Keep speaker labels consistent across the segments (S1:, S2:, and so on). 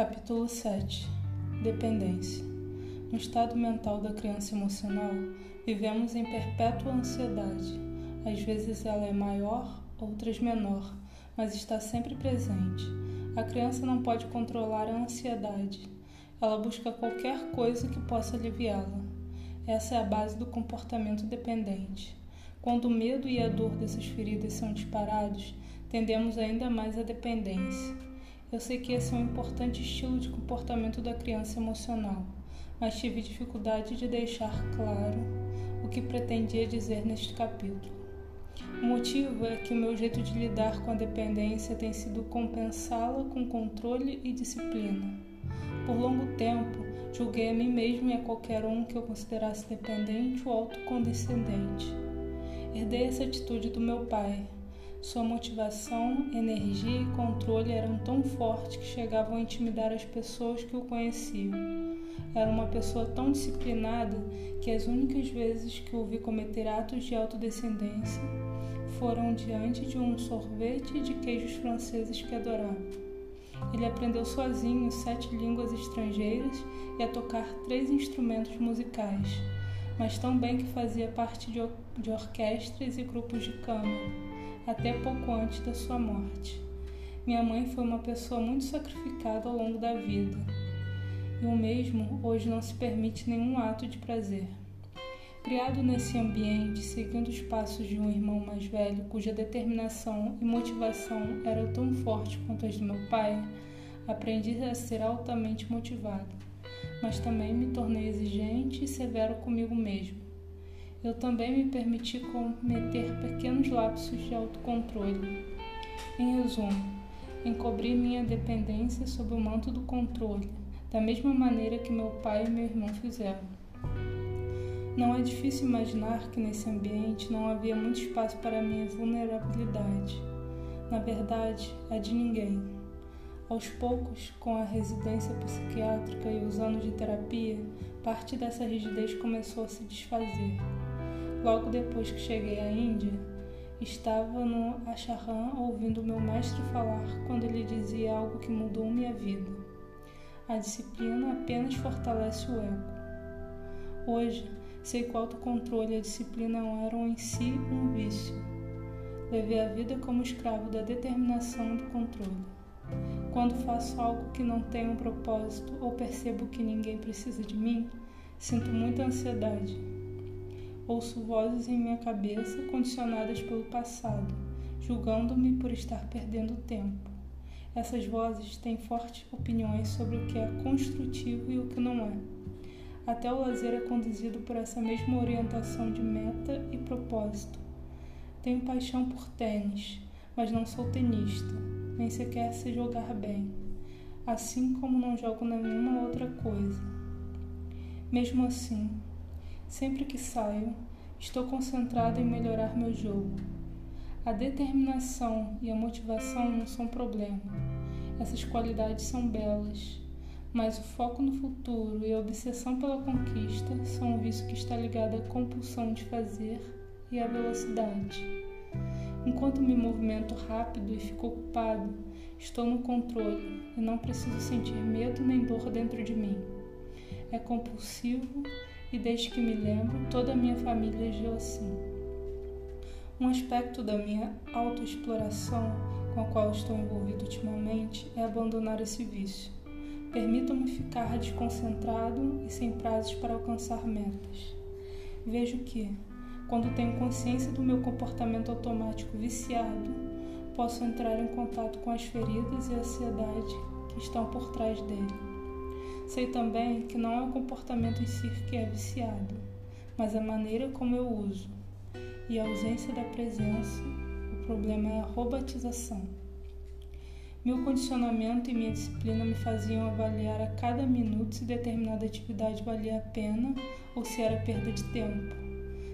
S1: Capítulo 7 Dependência No estado mental da criança emocional, vivemos em perpétua ansiedade. Às vezes ela é maior, outras menor, mas está sempre presente. A criança não pode controlar a ansiedade. Ela busca qualquer coisa que possa aliviá-la. Essa é a base do comportamento dependente. Quando o medo e a dor dessas feridas são disparados, tendemos ainda mais à dependência. Eu sei que esse é um importante estilo de comportamento da criança emocional, mas tive dificuldade de deixar claro o que pretendia dizer neste capítulo. O motivo é que o meu jeito de lidar com a dependência tem sido compensá-la com controle e disciplina. Por longo tempo, julguei a mim mesmo e a qualquer um que eu considerasse dependente ou autocondescendente. Herdei essa atitude do meu pai, sua motivação, energia e controle eram tão fortes que chegavam a intimidar as pessoas que o conheciam. Era uma pessoa tão disciplinada que as únicas vezes que o vi cometer atos de autodescendência foram diante de um sorvete de queijos franceses que adorava. Ele aprendeu sozinho sete línguas estrangeiras e a tocar três instrumentos musicais, mas tão bem que fazia parte de, de orquestras e grupos de câmara até pouco antes da sua morte. Minha mãe foi uma pessoa muito sacrificada ao longo da vida, e o mesmo hoje não se permite nenhum ato de prazer. Criado nesse ambiente, seguindo os passos de um irmão mais velho, cuja determinação e motivação eram tão fortes quanto as do meu pai, aprendi a ser altamente motivado, mas também me tornei exigente e severo comigo mesmo eu também me permiti cometer pequenos lapsos de autocontrole. Em resumo, encobri minha dependência sob o manto do controle, da mesma maneira que meu pai e meu irmão fizeram. Não é difícil imaginar que nesse ambiente não havia muito espaço para minha vulnerabilidade. Na verdade, a de ninguém. Aos poucos, com a residência psiquiátrica e os anos de terapia, parte dessa rigidez começou a se desfazer. Logo depois que cheguei à Índia, estava no Ashram ouvindo meu mestre falar quando ele dizia algo que mudou minha vida. A disciplina apenas fortalece o ego. Hoje, sei que o autocontrole e a disciplina não eram em si um vício. Levei a vida como escravo da determinação do controle. Quando faço algo que não tem um propósito ou percebo que ninguém precisa de mim, sinto muita ansiedade Ouço vozes em minha cabeça condicionadas pelo passado, julgando-me por estar perdendo tempo. Essas vozes têm fortes opiniões sobre o que é construtivo e o que não é. Até o lazer é conduzido por essa mesma orientação de meta e propósito. Tenho paixão por tênis, mas não sou tenista, nem sequer sei jogar bem, assim como não jogo nenhuma outra coisa. Mesmo assim, Sempre que saio, estou concentrado em melhorar meu jogo. A determinação e a motivação não são problema. Essas qualidades são belas, mas o foco no futuro e a obsessão pela conquista são um vício que está ligado à compulsão de fazer e à velocidade. Enquanto me movimento rápido e fico ocupado, estou no controle e não preciso sentir medo nem dor dentro de mim. É compulsivo e desde que me lembro, toda a minha família agiu assim. Um aspecto da minha autoexploração com a qual estou envolvido ultimamente é abandonar esse vício. Permito-me ficar desconcentrado e sem prazos para alcançar metas. Vejo que, quando tenho consciência do meu comportamento automático viciado, posso entrar em contato com as feridas e a ansiedade que estão por trás dele. Sei também que não é o comportamento em si que é viciado, mas a maneira como eu uso. E a ausência da presença, o problema é a robotização. Meu condicionamento e minha disciplina me faziam avaliar a cada minuto se determinada atividade valia a pena ou se era perda de tempo.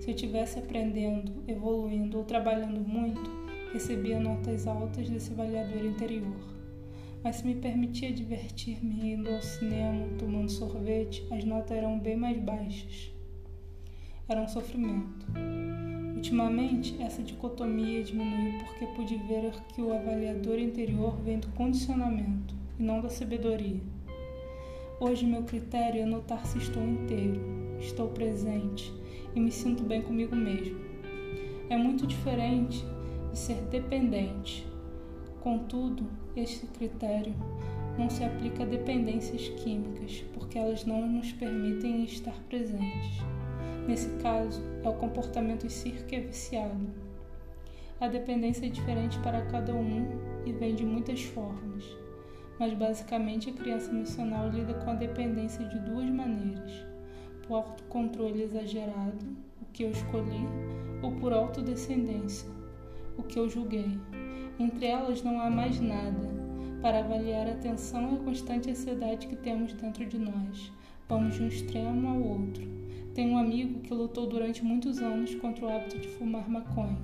S1: Se eu estivesse aprendendo, evoluindo ou trabalhando muito, recebia notas altas desse avaliador interior mas se me permitia divertir-me indo ao cinema, tomando sorvete, as notas eram bem mais baixas. Era um sofrimento. Ultimamente, essa dicotomia diminuiu porque pude ver que o avaliador interior vem do condicionamento e não da sabedoria. Hoje meu critério é notar se estou inteiro, estou presente e me sinto bem comigo mesmo. É muito diferente de ser dependente. Contudo, este critério não se aplica a dependências químicas, porque elas não nos permitem estar presentes. Nesse caso, é o comportamento em si que é viciado. A dependência é diferente para cada um e vem de muitas formas mas basicamente a criança emocional lida com a dependência de duas maneiras: por autocontrole exagerado, o que eu escolhi, ou por autodescendência, o que eu julguei. Entre elas não há mais nada para avaliar a tensão e a constante ansiedade que temos dentro de nós. Vamos de um extremo ao outro. Tenho um amigo que lutou durante muitos anos contra o hábito de fumar maconha.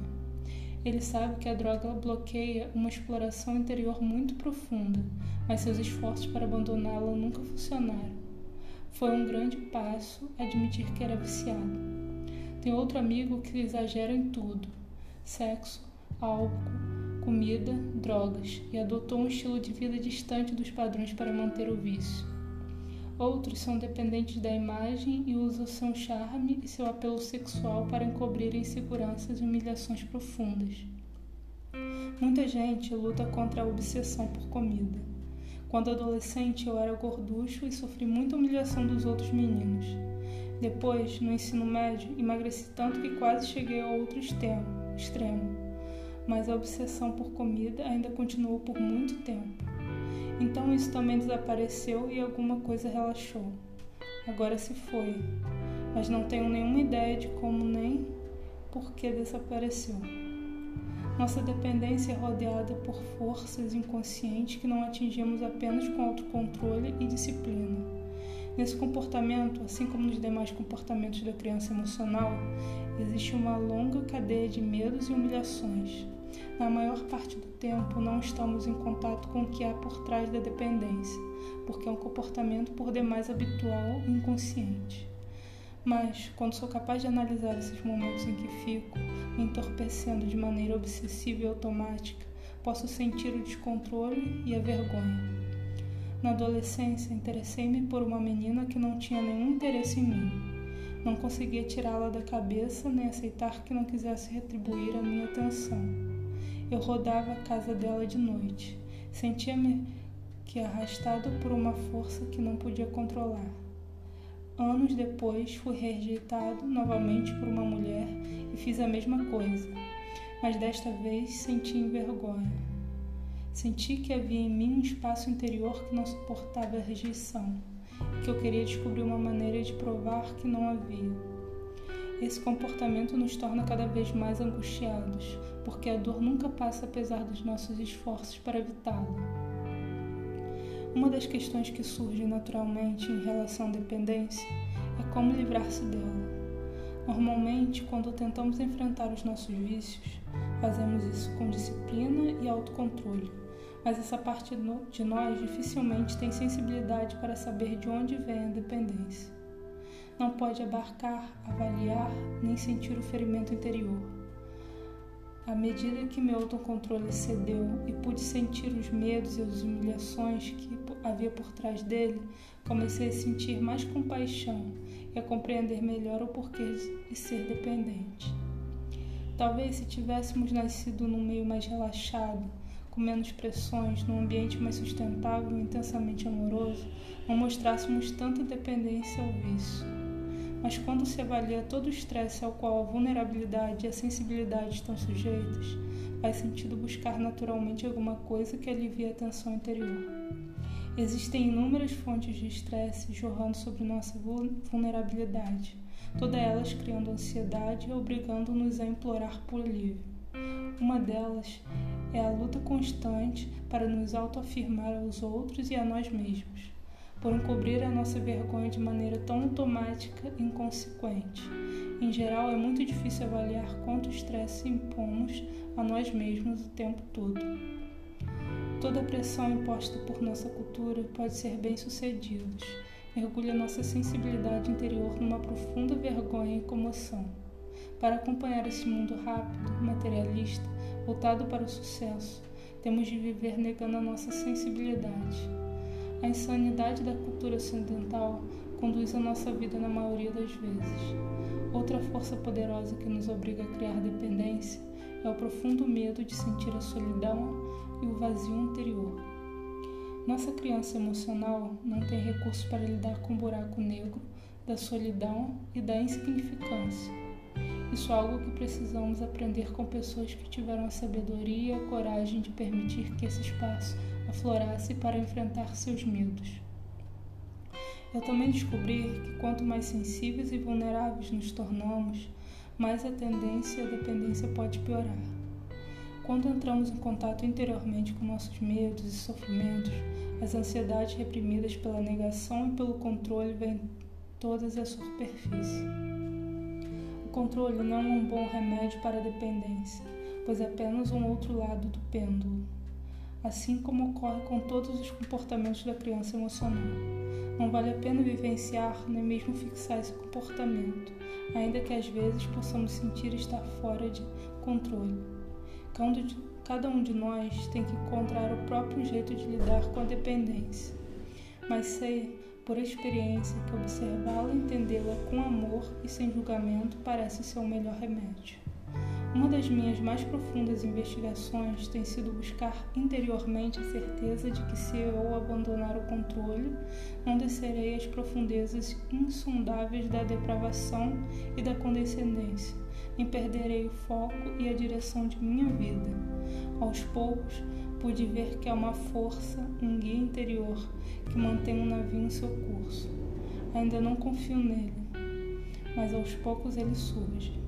S1: Ele sabe que a droga bloqueia uma exploração interior muito profunda, mas seus esforços para abandoná-la nunca funcionaram. Foi um grande passo admitir que era viciado. Tem outro amigo que exagera em tudo: sexo, álcool, comida, drogas, e adotou um estilo de vida distante dos padrões para manter o vício. Outros são dependentes da imagem e usam seu charme e seu apelo sexual para encobrir inseguranças e humilhações profundas. Muita gente luta contra a obsessão por comida. Quando adolescente, eu era gorducho e sofri muita humilhação dos outros meninos. Depois, no ensino médio, emagreci tanto que quase cheguei a outro extremo. Mas a obsessão por comida ainda continuou por muito tempo. Então isso também desapareceu e alguma coisa relaxou. Agora se foi, mas não tenho nenhuma ideia de como nem por que desapareceu. Nossa dependência é rodeada por forças inconscientes que não atingimos apenas com autocontrole e disciplina. Nesse comportamento, assim como nos demais comportamentos da criança emocional, existe uma longa cadeia de medos e humilhações. Na maior parte do tempo, não estamos em contato com o que há por trás da dependência, porque é um comportamento por demais habitual e inconsciente. Mas, quando sou capaz de analisar esses momentos em que fico me entorpecendo de maneira obsessiva e automática, posso sentir o descontrole e a vergonha. Na adolescência, interessei-me por uma menina que não tinha nenhum interesse em mim. Não conseguia tirá-la da cabeça nem aceitar que não quisesse retribuir a minha atenção. Eu rodava a casa dela de noite. Sentia-me que arrastado por uma força que não podia controlar. Anos depois, fui rejeitado novamente por uma mulher e fiz a mesma coisa, mas desta vez senti vergonha. Senti que havia em mim um espaço interior que não suportava a rejeição que eu queria descobrir uma maneira de provar que não havia. Esse comportamento nos torna cada vez mais angustiados, porque a dor nunca passa apesar dos nossos esforços para evitá-la. Uma das questões que surge naturalmente em relação à dependência é como livrar-se dela. Normalmente, quando tentamos enfrentar os nossos vícios, fazemos isso com disciplina e autocontrole, mas essa parte de nós dificilmente tem sensibilidade para saber de onde vem a dependência. Não pode abarcar, avaliar nem sentir o ferimento interior. À medida que meu autocontrole cedeu e pude sentir os medos e as humilhações que havia por trás dele, comecei a sentir mais compaixão e a compreender melhor o porquê de ser dependente. Talvez se tivéssemos nascido num meio mais relaxado, com menos pressões, num ambiente mais sustentável e intensamente amoroso, não mostrássemos tanta dependência ao vício. Mas quando se avalia todo o estresse ao qual a vulnerabilidade e a sensibilidade estão sujeitas, faz sentido buscar naturalmente alguma coisa que alivie a tensão interior. Existem inúmeras fontes de estresse jorrando sobre nossa vulnerabilidade, todas elas criando ansiedade e obrigando-nos a implorar por alívio. Uma delas é a luta constante para nos autoafirmar aos outros e a nós mesmos por encobrir a nossa vergonha de maneira tão automática e inconsequente. Em geral, é muito difícil avaliar quanto estresse impomos a nós mesmos o tempo todo. Toda pressão imposta por nossa cultura pode ser bem sucedida. Mergulha nossa sensibilidade interior numa profunda vergonha e comoção. Para acompanhar esse mundo rápido, materialista, voltado para o sucesso, temos de viver negando a nossa sensibilidade A insanidade da cultura ocidental conduz a nossa vida na maioria das vezes. Outra força poderosa que nos obriga a criar dependência é o profundo medo de sentir a solidão e o vazio interior. Nossa criança emocional não tem recursos para lidar com o buraco negro da solidão e da insignificância. Isso é algo que precisamos aprender com pessoas que tiveram a sabedoria e a coragem de permitir que esse espaço aflorasse para enfrentar seus medos. Eu também descobri que quanto mais sensíveis e vulneráveis nos tornamos, mais a tendência à dependência pode piorar. Quando entramos em contato interiormente com nossos medos e sofrimentos, as ansiedades reprimidas pela negação e pelo controle vêm todas à superfície. Controle não é um bom remédio para a dependência, pois é apenas um outro lado do pêndulo, assim como ocorre com todos os comportamentos da criança emocional. Não vale a pena vivenciar nem mesmo fixar esse comportamento, ainda que às vezes possamos sentir estar fora de controle. Cada um de nós tem que encontrar o próprio jeito de lidar com a dependência, mas sei por experiência que observá-la e entendê-la com amor e sem julgamento parece ser o melhor remédio. Uma das minhas mais profundas investigações tem sido buscar interiormente a certeza de que se eu abandonar o controle, não descerei às profundezas insondáveis da depravação e da condescendência, nem perderei o foco e a direção de minha vida. Aos poucos, pude ver que há uma força, um guia interior que mantém o um navio em seu curso. Ainda não confio nele, mas aos poucos ele surge.